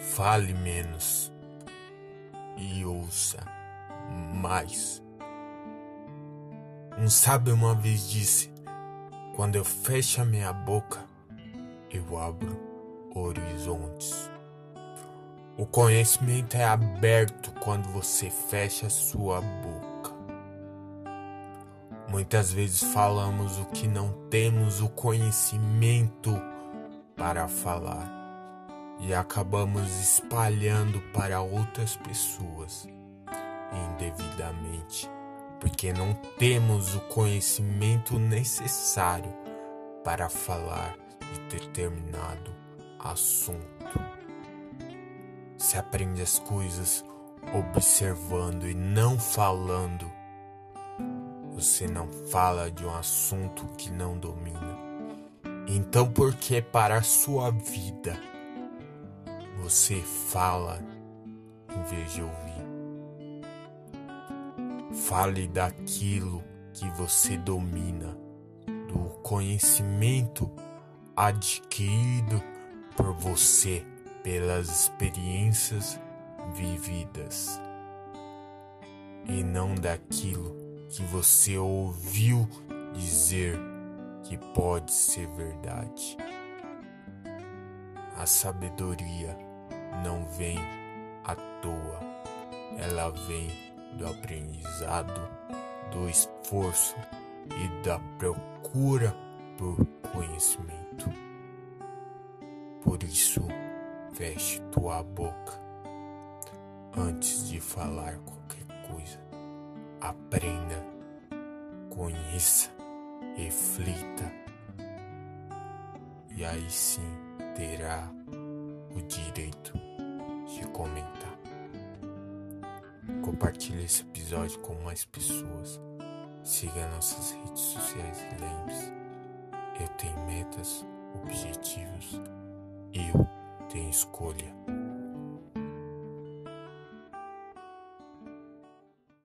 Fale menos e ouça mais. Um sábio uma vez disse: Quando eu fecho a minha boca, eu abro horizontes. O conhecimento é aberto quando você fecha sua boca. Muitas vezes falamos o que não temos o conhecimento para falar e acabamos espalhando para outras pessoas indevidamente, porque não temos o conhecimento necessário para falar de determinado assunto. Se aprende as coisas observando e não falando, você não fala de um assunto que não domina. Então, por que para a sua vida você fala em vez de ouvir? Fale daquilo que você domina, do conhecimento adquirido por você pelas experiências vividas e não daquilo que você ouviu dizer que pode ser verdade. A sabedoria não vem à toa, ela vem do aprendizado, do esforço e da procura por conhecimento. Por isso, feche tua boca antes de falar qualquer coisa. Aprenda, conheça, reflita, e aí sim terá comentar. Compartilhe esse episódio com mais pessoas. Siga nossas redes sociais e lembre-se: eu tenho metas, objetivos eu tenho escolha.